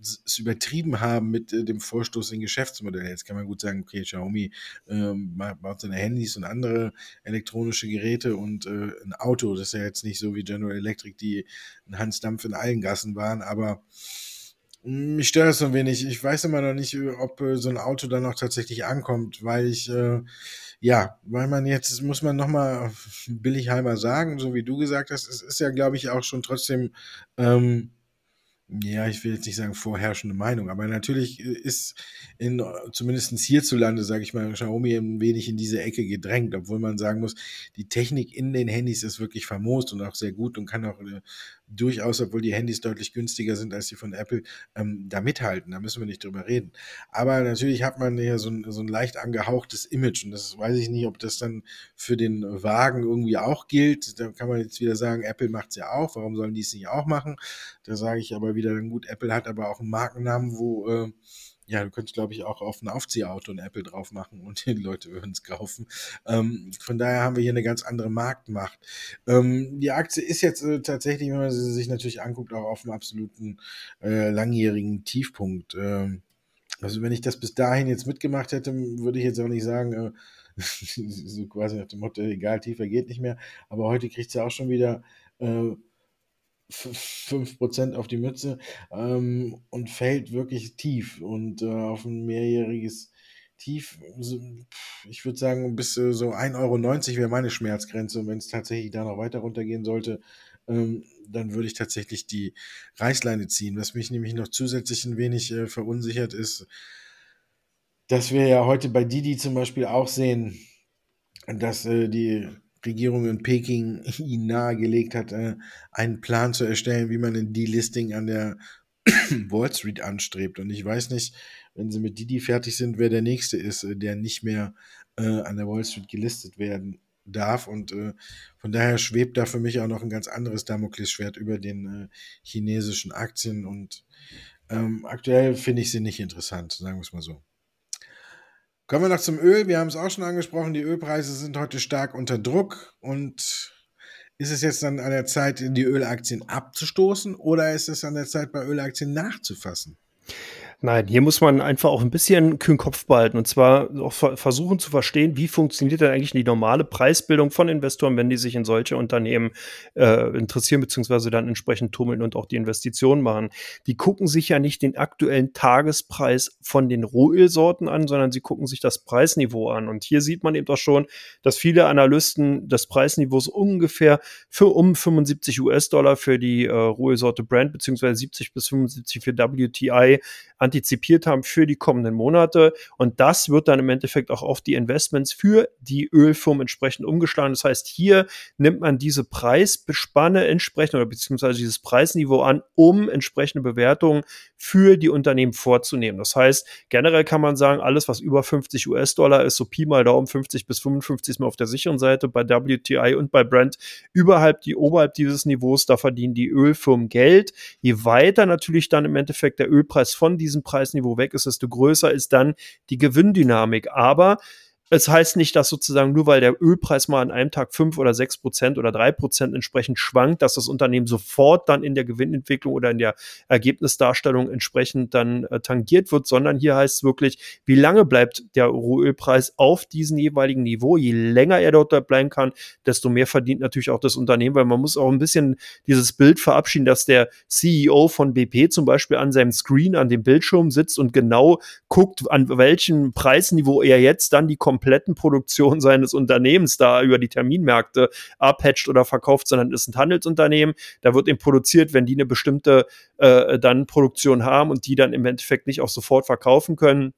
es übertrieben haben mit äh, dem Vorstoß in Geschäftsmodelle. Jetzt kann man gut sagen, okay, Xiaomi ähm, baut seine Handys und andere elektronische Geräte und äh, ein Auto, das ist ja jetzt nicht so wie General Electric, die ein Hansdampf in allen Gassen waren, aber mich stört das so ein wenig. Ich weiß immer noch nicht, ob äh, so ein Auto dann auch tatsächlich ankommt, weil ich, äh, ja, weil man jetzt, muss man nochmal Billigheimer sagen, so wie du gesagt hast, es ist ja, glaube ich, auch schon trotzdem ähm, ja, ich will jetzt nicht sagen vorherrschende Meinung, aber natürlich äh, ist in, zumindest hierzulande, sage ich mal, Xiaomi ein wenig in diese Ecke gedrängt, obwohl man sagen muss, die Technik in den Handys ist wirklich famos und auch sehr gut und kann auch äh, durchaus, obwohl die Handys deutlich günstiger sind als die von Apple, ähm, da mithalten. Da müssen wir nicht drüber reden. Aber natürlich hat man hier so ein, so ein leicht angehauchtes Image und das weiß ich nicht, ob das dann für den Wagen irgendwie auch gilt. Da kann man jetzt wieder sagen, Apple macht es ja auch, warum sollen die es nicht auch machen? Da sage ich aber wieder, gut, Apple hat aber auch einen Markennamen, wo äh, ja, du könntest, glaube ich, auch auf ein Aufziehauto ein Apple drauf machen und die Leute würden es kaufen. Ähm, von daher haben wir hier eine ganz andere Marktmacht. Ähm, die Aktie ist jetzt äh, tatsächlich, wenn man sie sich natürlich anguckt, auch auf einem absoluten äh, langjährigen Tiefpunkt. Ähm, also wenn ich das bis dahin jetzt mitgemacht hätte, würde ich jetzt auch nicht sagen, äh, so quasi nach dem Motto, egal, tiefer geht nicht mehr. Aber heute kriegt sie auch schon wieder äh, 5% auf die Mütze ähm, und fällt wirklich tief und äh, auf ein mehrjähriges Tief, ich würde sagen, bis äh, so 1,90 Euro wäre meine Schmerzgrenze und wenn es tatsächlich da noch weiter runtergehen sollte, ähm, dann würde ich tatsächlich die Reißleine ziehen. Was mich nämlich noch zusätzlich ein wenig äh, verunsichert ist, dass wir ja heute bei Didi zum Beispiel auch sehen, dass äh, die Regierung in Peking ihnen nahegelegt hat, äh, einen Plan zu erstellen, wie man ein Delisting an der Wall Street anstrebt. Und ich weiß nicht, wenn sie mit Didi fertig sind, wer der nächste ist, äh, der nicht mehr äh, an der Wall Street gelistet werden darf. Und von daher schwebt da für mich auch noch ein ganz anderes Damoklesschwert über den chinesischen Aktien. Und Ähm, aktuell finde ich sie nicht interessant, sagen wir es mal so. Kommen wir noch zum Öl. Wir haben es auch schon angesprochen. Die Ölpreise sind heute stark unter Druck. Und ist es jetzt dann an der Zeit, die Ölaktien abzustoßen oder ist es an der Zeit, bei Ölaktien nachzufassen? Nein, hier muss man einfach auch ein bisschen kühlen Kopf behalten und zwar auch versuchen zu verstehen, wie funktioniert denn eigentlich die normale Preisbildung von Investoren, wenn die sich in solche Unternehmen äh, interessieren, beziehungsweise dann entsprechend tummeln und auch die Investitionen machen. Die gucken sich ja nicht den aktuellen Tagespreis von den Rohölsorten an, sondern sie gucken sich das Preisniveau an. Und hier sieht man eben doch schon, dass viele Analysten das Preisniveau so ungefähr für um 75 US-Dollar für die äh, Rohölsorte Brand, beziehungsweise 70 bis 75 für WTI antizipiert haben für die kommenden Monate. Und das wird dann im Endeffekt auch auf die Investments für die Ölfirmen entsprechend umgeschlagen. Das heißt, hier nimmt man diese Preisspanne entsprechend oder beziehungsweise dieses Preisniveau an, um entsprechende Bewertungen für die Unternehmen vorzunehmen. Das heißt, generell kann man sagen, alles, was über 50 US-Dollar ist, so Pi mal Daumen 50 bis 55 ist man auf der sicheren Seite bei WTI und bei Brent überhalb die oberhalb dieses Niveaus, da verdienen die Ölfirmen Geld. Je weiter natürlich dann im Endeffekt der Ölpreis von diesem Preisniveau weg ist, desto größer ist dann die Gewinndynamik. Aber es heißt nicht, dass sozusagen nur weil der Ölpreis mal an einem Tag fünf oder sechs Prozent oder drei Prozent entsprechend schwankt, dass das Unternehmen sofort dann in der Gewinnentwicklung oder in der Ergebnisdarstellung entsprechend dann äh, tangiert wird, sondern hier heißt es wirklich, wie lange bleibt der Rohölpreis auf diesem jeweiligen Niveau? Je länger er dort bleiben kann, desto mehr verdient natürlich auch das Unternehmen, weil man muss auch ein bisschen dieses Bild verabschieden, dass der CEO von BP zum Beispiel an seinem Screen, an dem Bildschirm sitzt und genau guckt, an welchem Preisniveau er jetzt dann die kompletten Produktion seines Unternehmens da über die Terminmärkte abhatcht oder verkauft, sondern ist ein Handelsunternehmen. Da wird eben produziert, wenn die eine bestimmte äh, dann Produktion haben und die dann im Endeffekt nicht auch sofort verkaufen können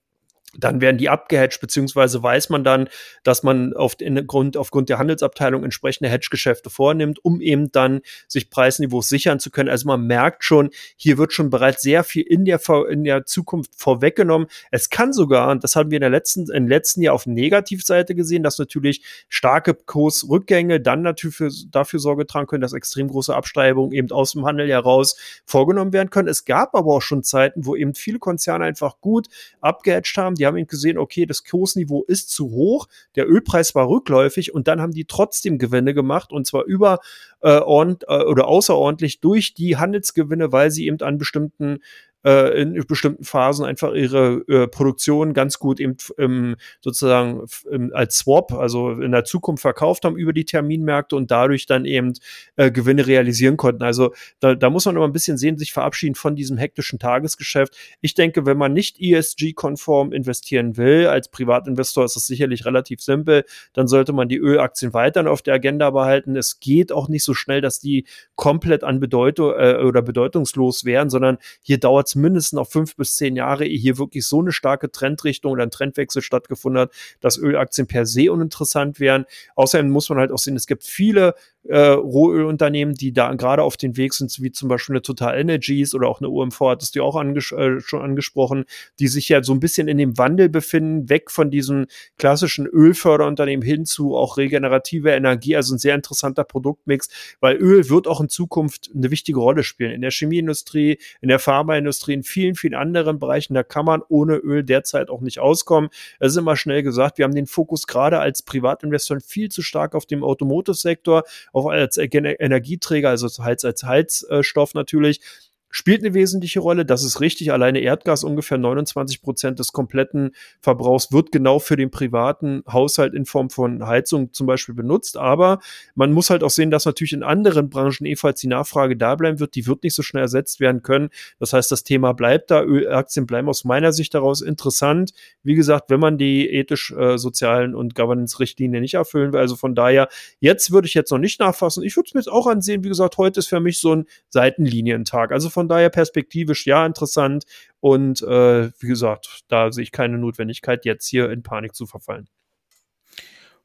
dann werden die abgehatcht, beziehungsweise weiß man dann, dass man auf den Grund, aufgrund der Handelsabteilung entsprechende Hedge-Geschäfte vornimmt, um eben dann sich Preisniveaus sichern zu können. Also man merkt schon, hier wird schon bereits sehr viel in der, in der Zukunft vorweggenommen. Es kann sogar, und das haben wir in der letzten, im letzten Jahr auf Negativseite gesehen, dass natürlich starke Kursrückgänge dann natürlich für, dafür Sorge tragen können, dass extrem große Abschreibungen eben aus dem Handel heraus vorgenommen werden können. Es gab aber auch schon Zeiten, wo eben viele Konzerne einfach gut abgehatcht haben, die haben eben gesehen, okay, das Kursniveau ist zu hoch, der Ölpreis war rückläufig und dann haben die trotzdem Gewinne gemacht und zwar über äh, äh, oder außerordentlich durch die Handelsgewinne, weil sie eben an bestimmten äh, in bestimmten Phasen einfach ihre äh, Produktion ganz gut eben ähm, sozusagen ähm, als Swap, also in der Zukunft verkauft haben über die Terminmärkte und dadurch dann eben äh, Gewinne realisieren konnten. Also da, da muss man immer ein bisschen sehen, sich verabschieden von diesem hektischen Tagesgeschäft. Ich denke, wenn man nicht ESG-konform investieren will, als Privatinvestor ist es sicherlich relativ simpel, dann sollte man die Ölaktien weiterhin auf der Agenda behalten. Es geht auch nicht so schnell, dass die komplett an Bedeutung äh, oder bedeutungslos wären, sondern hier dauert es mindestens noch fünf bis zehn Jahre, ehe hier wirklich so eine starke Trendrichtung oder ein Trendwechsel stattgefunden hat, dass Ölaktien per se uninteressant wären. Außerdem muss man halt auch sehen, es gibt viele äh, Rohölunternehmen, die da gerade auf den Weg sind, wie zum Beispiel eine Total Energies oder auch eine OMV, hattest du auch anges äh, schon angesprochen, die sich ja so ein bisschen in dem Wandel befinden, weg von diesen klassischen Ölförderunternehmen hin zu auch regenerative Energie, also ein sehr interessanter Produktmix, weil Öl wird auch in Zukunft eine wichtige Rolle spielen. In der Chemieindustrie, in der Pharmaindustrie, in vielen, vielen anderen Bereichen, da kann man ohne Öl derzeit auch nicht auskommen. Es ist immer schnell gesagt, wir haben den Fokus gerade als Privatinvestoren viel zu stark auf dem Automotive-Sektor, auch als Energieträger, also als, als Heizstoff natürlich spielt eine wesentliche Rolle. Das ist richtig. Alleine Erdgas, ungefähr 29 Prozent des kompletten Verbrauchs, wird genau für den privaten Haushalt in Form von Heizung zum Beispiel benutzt. Aber man muss halt auch sehen, dass natürlich in anderen Branchen ebenfalls die Nachfrage da bleiben wird. Die wird nicht so schnell ersetzt werden können. Das heißt, das Thema bleibt da. Ölaktien bleiben aus meiner Sicht daraus interessant. Wie gesagt, wenn man die ethisch-sozialen äh, und Governance-Richtlinien nicht erfüllen will. Also von daher, jetzt würde ich jetzt noch nicht nachfassen. Ich würde es mir jetzt auch ansehen. Wie gesagt, heute ist für mich so ein Seitenlinientag. Also von daher perspektivisch ja interessant. Und äh, wie gesagt, da sehe ich keine Notwendigkeit, jetzt hier in Panik zu verfallen.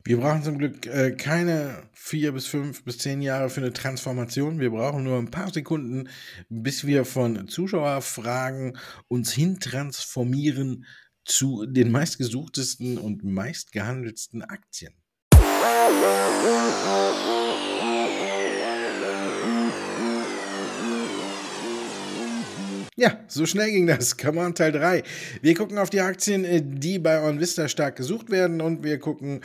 Wir brauchen zum Glück äh, keine vier bis fünf bis zehn Jahre für eine Transformation. Wir brauchen nur ein paar Sekunden, bis wir von Zuschauerfragen uns hintransformieren zu den meistgesuchtesten und meistgehandelsten Aktien. Ja, so schnell ging das. Come on, Teil 3. Wir gucken auf die Aktien, äh, die bei OnVista stark gesucht werden und wir gucken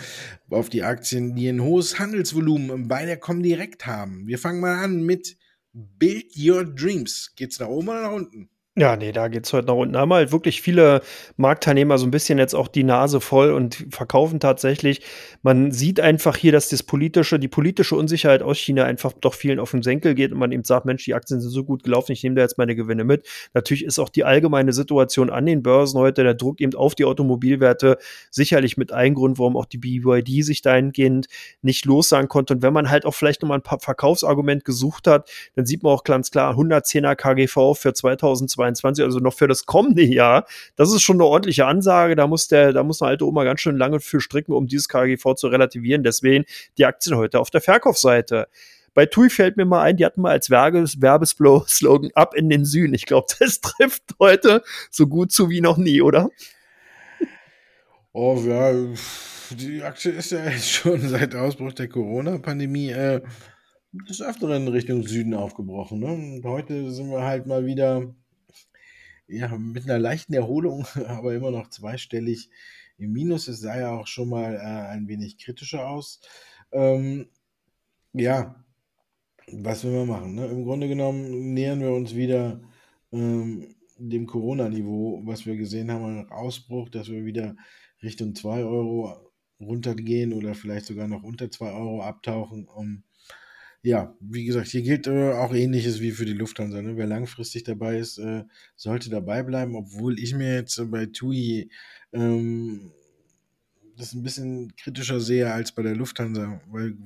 auf die Aktien, die ein hohes Handelsvolumen bei der Comdirect haben. Wir fangen mal an mit Build Your Dreams. Geht's nach oben oder nach unten? Ja, nee, da geht's heute nach unten. Da haben halt wirklich viele Marktteilnehmer so ein bisschen jetzt auch die Nase voll und verkaufen tatsächlich. Man sieht einfach hier, dass das politische, die politische Unsicherheit aus China einfach doch vielen auf den Senkel geht und man eben sagt, Mensch, die Aktien sind so gut gelaufen, ich nehme da jetzt meine Gewinne mit. Natürlich ist auch die allgemeine Situation an den Börsen heute, der Druck eben auf die Automobilwerte sicherlich mit ein Grund, warum auch die BYD sich dahingehend nicht lossagen konnte. Und wenn man halt auch vielleicht nochmal ein paar Verkaufsargument gesucht hat, dann sieht man auch ganz klar 110er KGV für 2022 2022, also noch für das kommende Jahr. Das ist schon eine ordentliche Ansage. Da muss der, da muss eine alte Oma ganz schön lange für stricken, um dieses KGV zu relativieren. Deswegen die Aktien heute auf der Verkaufsseite. Bei TUI fällt mir mal ein, die hatten mal als Werbeslogan ab in den Süden. Ich glaube, das trifft heute so gut zu wie noch nie, oder? Oh ja, die Aktie ist ja jetzt schon seit Ausbruch der Corona-Pandemie äh, des Öfteren Richtung Süden aufgebrochen. Ne? Und heute sind wir halt mal wieder ja, mit einer leichten Erholung, aber immer noch zweistellig im Minus. Es sah ja auch schon mal äh, ein wenig kritischer aus. Ähm, ja, was will man machen? Ne? Im Grunde genommen nähern wir uns wieder ähm, dem Corona-Niveau, was wir gesehen haben nach Ausbruch, dass wir wieder Richtung 2 Euro runtergehen oder vielleicht sogar noch unter 2 Euro abtauchen, um ja, wie gesagt, hier gilt äh, auch Ähnliches wie für die Lufthansa. Ne? Wer langfristig dabei ist, äh, sollte dabei bleiben, obwohl ich mir jetzt äh, bei TUI ähm, das ein bisschen kritischer sehe als bei der Lufthansa, weil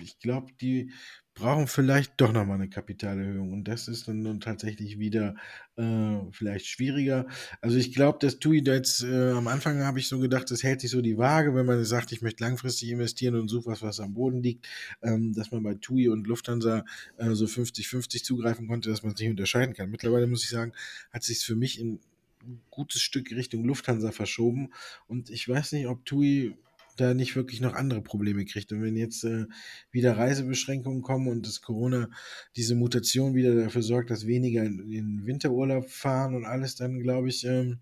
ich glaube, die brauchen vielleicht doch nochmal eine Kapitalerhöhung. Und das ist dann, dann tatsächlich wieder äh, vielleicht schwieriger. Also ich glaube, dass TUI jetzt äh, am Anfang habe ich so gedacht, das hält sich so die Waage, wenn man sagt, ich möchte langfristig investieren und suche was, was am Boden liegt, ähm, dass man bei TUI und Lufthansa äh, so 50-50 zugreifen konnte, dass man es nicht unterscheiden kann. Mittlerweile muss ich sagen, hat sich für mich in gutes Stück Richtung Lufthansa verschoben. Und ich weiß nicht, ob TUI da nicht wirklich noch andere Probleme kriegt. Und wenn jetzt äh, wieder Reisebeschränkungen kommen und das Corona, diese Mutation wieder dafür sorgt, dass weniger in, in Winterurlaub fahren und alles, dann glaube ich, ähm,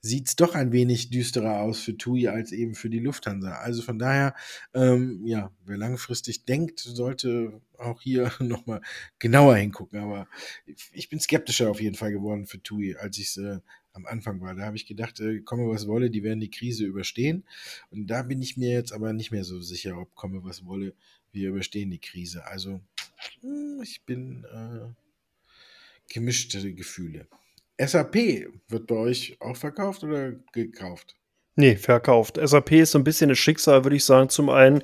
sieht es doch ein wenig düsterer aus für TUI als eben für die Lufthansa. Also von daher, ähm, ja, wer langfristig denkt, sollte auch hier nochmal genauer hingucken. Aber ich bin skeptischer auf jeden Fall geworden für TUI, als ich es äh, am Anfang war. Da habe ich gedacht, äh, komme was wolle, die werden die Krise überstehen. Und da bin ich mir jetzt aber nicht mehr so sicher, ob komme was wolle, wir überstehen die Krise. Also hm, ich bin äh, gemischte Gefühle. SAP wird bei euch auch verkauft oder gekauft? Nee, verkauft. SAP ist so ein bisschen das Schicksal, würde ich sagen. Zum einen,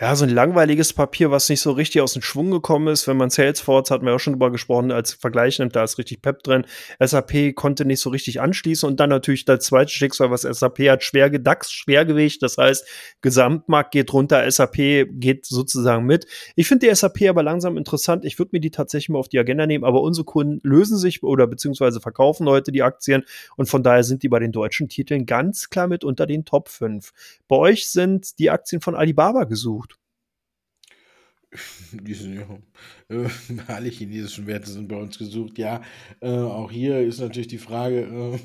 ja, so ein langweiliges Papier, was nicht so richtig aus dem Schwung gekommen ist. Wenn man Salesforce, hat man ja auch schon drüber gesprochen, als Vergleich nimmt, da ist richtig Pep drin. SAP konnte nicht so richtig anschließen. Und dann natürlich das zweite Schicksal, was SAP hat, schwer DAX, Schwergewicht. Das heißt, Gesamtmarkt geht runter, SAP geht sozusagen mit. Ich finde die SAP aber langsam interessant. Ich würde mir die tatsächlich mal auf die Agenda nehmen. Aber unsere Kunden lösen sich oder beziehungsweise verkaufen heute die Aktien. Und von daher sind die bei den deutschen Titeln ganz klar mit unter den Top 5. Bei euch sind die Aktien von Alibaba gesucht. Die sind ja, äh, alle chinesischen Werte sind bei uns gesucht. Ja, äh, auch hier ist natürlich die Frage, äh,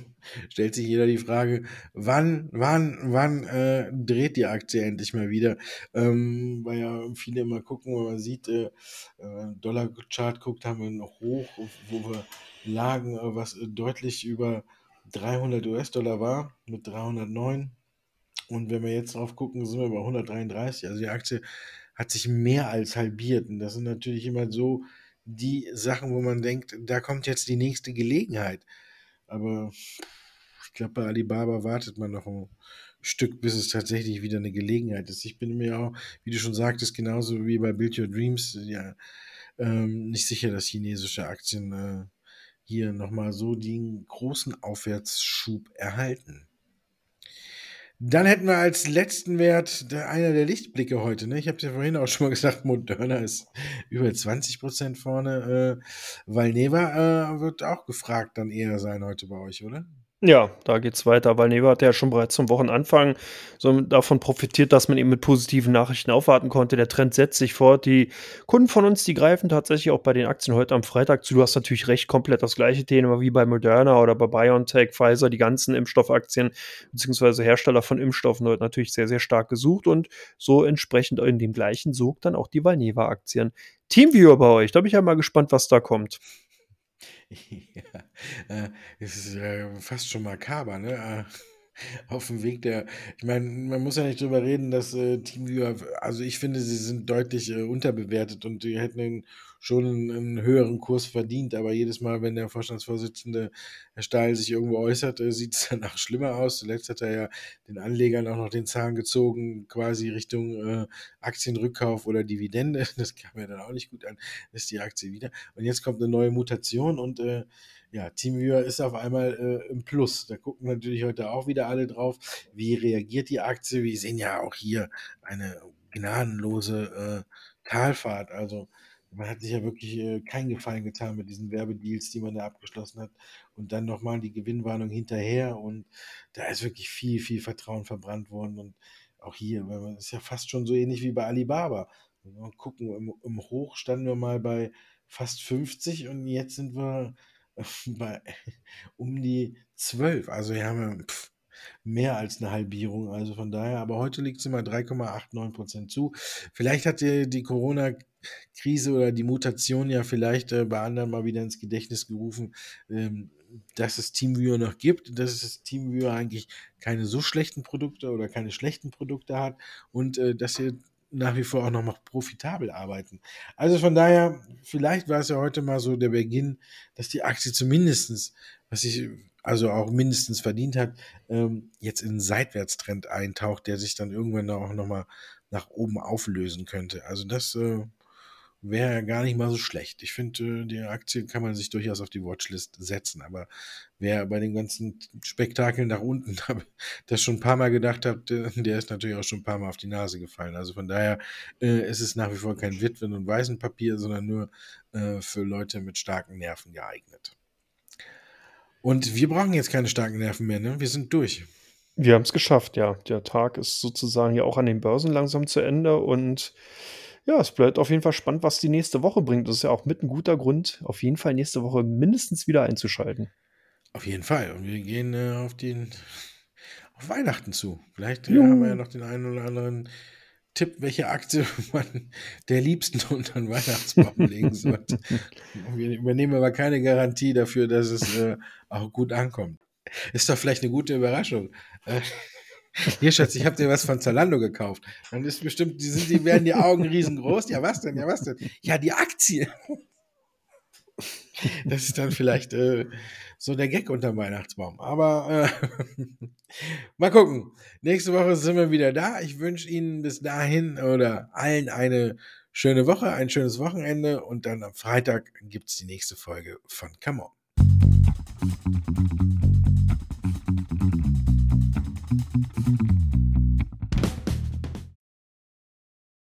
stellt sich jeder die Frage, wann, wann, wann äh, dreht die Aktie endlich mal wieder? Ähm, weil ja viele immer gucken, wenn man sieht, äh, äh Dollar-Chart guckt, haben wir noch hoch, wo wir lagen, äh, was deutlich über 300 US-Dollar war, mit 309. Und wenn wir jetzt drauf gucken, sind wir bei 133. Also die Aktie hat sich mehr als halbiert. Und das sind natürlich immer so die Sachen, wo man denkt, da kommt jetzt die nächste Gelegenheit. Aber ich glaube, bei Alibaba wartet man noch ein Stück, bis es tatsächlich wieder eine Gelegenheit ist. Ich bin mir auch, wie du schon sagtest, genauso wie bei Build Your Dreams, ja, ähm, nicht sicher, dass chinesische Aktien äh, hier nochmal so den großen Aufwärtsschub erhalten. Dann hätten wir als letzten Wert einer der Lichtblicke heute. Ne? Ich habe ja vorhin auch schon mal gesagt, Moderna ist über 20% vorne. Äh, Valneva äh, wird auch gefragt dann eher sein heute bei euch, oder? Ja, da geht's weiter, weil Neva hat ja schon bereits zum Wochenanfang so davon profitiert, dass man eben mit positiven Nachrichten aufwarten konnte. Der Trend setzt sich fort. Die Kunden von uns, die greifen tatsächlich auch bei den Aktien heute am Freitag zu. Du hast natürlich recht, komplett das gleiche Thema wie bei Moderna oder bei BioNTech, Pfizer, die ganzen Impfstoffaktien beziehungsweise Hersteller von Impfstoffen heute natürlich sehr, sehr stark gesucht und so entsprechend in dem gleichen Sog dann auch die Valneva-Aktien. Teamviewer bei euch, da bin ich ja mal gespannt, was da kommt. Ja, äh, ist äh, fast schon makaber, ne? Äh, auf dem Weg der, ich meine, man muss ja nicht drüber reden, dass äh, Teamviewer, also ich finde, sie sind deutlich äh, unterbewertet und die hätten einen, schon einen, höheren Kurs verdient, aber jedes Mal, wenn der Vorstandsvorsitzende Herr Stahl sich irgendwo äußert, äh, sieht es danach schlimmer aus. Zuletzt hat er ja den Anlegern auch noch den Zahn gezogen, quasi Richtung äh, Aktienrückkauf oder Dividende. Das kam ja dann auch nicht gut an, ist die Aktie wieder. Und jetzt kommt eine neue Mutation und äh, ja, TeamViewer ist auf einmal äh, im Plus. Da gucken natürlich heute auch wieder alle drauf. Wie reagiert die Aktie? Wir sehen ja auch hier eine gnadenlose äh, Talfahrt. Also man hat sich ja wirklich äh, keinen Gefallen getan mit diesen Werbedeals, die man da abgeschlossen hat. Und dann nochmal die Gewinnwarnung hinterher. Und da ist wirklich viel, viel Vertrauen verbrannt worden. Und auch hier, weil man ist ja fast schon so ähnlich wie bei Alibaba. Und gucken, im, im Hoch standen wir mal bei fast 50 und jetzt sind wir bei um die 12. Also wir haben pff, mehr als eine Halbierung. Also von daher, aber heute liegt es immer 3,89 Prozent zu. Vielleicht hat die, die Corona-Krise oder die Mutation ja vielleicht äh, bei anderen mal wieder ins Gedächtnis gerufen, ähm, dass es Teamviewer noch gibt, dass es Teamviewer eigentlich keine so schlechten Produkte oder keine schlechten Produkte hat und äh, dass ihr nach wie vor auch noch mal profitabel arbeiten. Also von daher, vielleicht war es ja heute mal so der Beginn, dass die Aktie zumindestens, was sich also auch mindestens verdient hat, ähm, jetzt in einen Seitwärtstrend eintaucht, der sich dann irgendwann auch noch mal nach oben auflösen könnte. Also das äh, wäre gar nicht mal so schlecht. Ich finde, äh, die Aktie kann man sich durchaus auf die Watchlist setzen, aber wer bei den ganzen Spektakeln nach unten das schon ein paar Mal gedacht hat, der ist natürlich auch schon ein paar Mal auf die Nase gefallen. Also von daher äh, ist es nach wie vor kein Witwen- und Waisenpapier, sondern nur äh, für Leute mit starken Nerven geeignet. Und wir brauchen jetzt keine starken Nerven mehr, ne? Wir sind durch. Wir haben es geschafft, ja. Der Tag ist sozusagen ja auch an den Börsen langsam zu Ende und ja, es bleibt auf jeden Fall spannend, was die nächste Woche bringt. Das ist ja auch mit ein guter Grund, auf jeden Fall nächste Woche mindestens wieder einzuschalten. Auf jeden Fall. Und wir gehen äh, auf den auf Weihnachten zu. Vielleicht äh, haben wir ja noch den einen oder anderen Tipp, welche Aktie man der Liebsten unter den Weihnachtsbaum legen sollte. wir übernehmen aber keine Garantie dafür, dass es äh, auch gut ankommt. Ist doch vielleicht eine gute Überraschung. Hier, Schatz, ich habe dir was von Zalando gekauft. Dann ist bestimmt, die, sind, die werden die Augen riesengroß. Ja, was denn? Ja, was denn? Ja, die Aktie. Das ist dann vielleicht äh, so der Gag unter dem Weihnachtsbaum. Aber äh, mal gucken. Nächste Woche sind wir wieder da. Ich wünsche Ihnen bis dahin oder allen eine schöne Woche, ein schönes Wochenende und dann am Freitag gibt es die nächste Folge von Come On.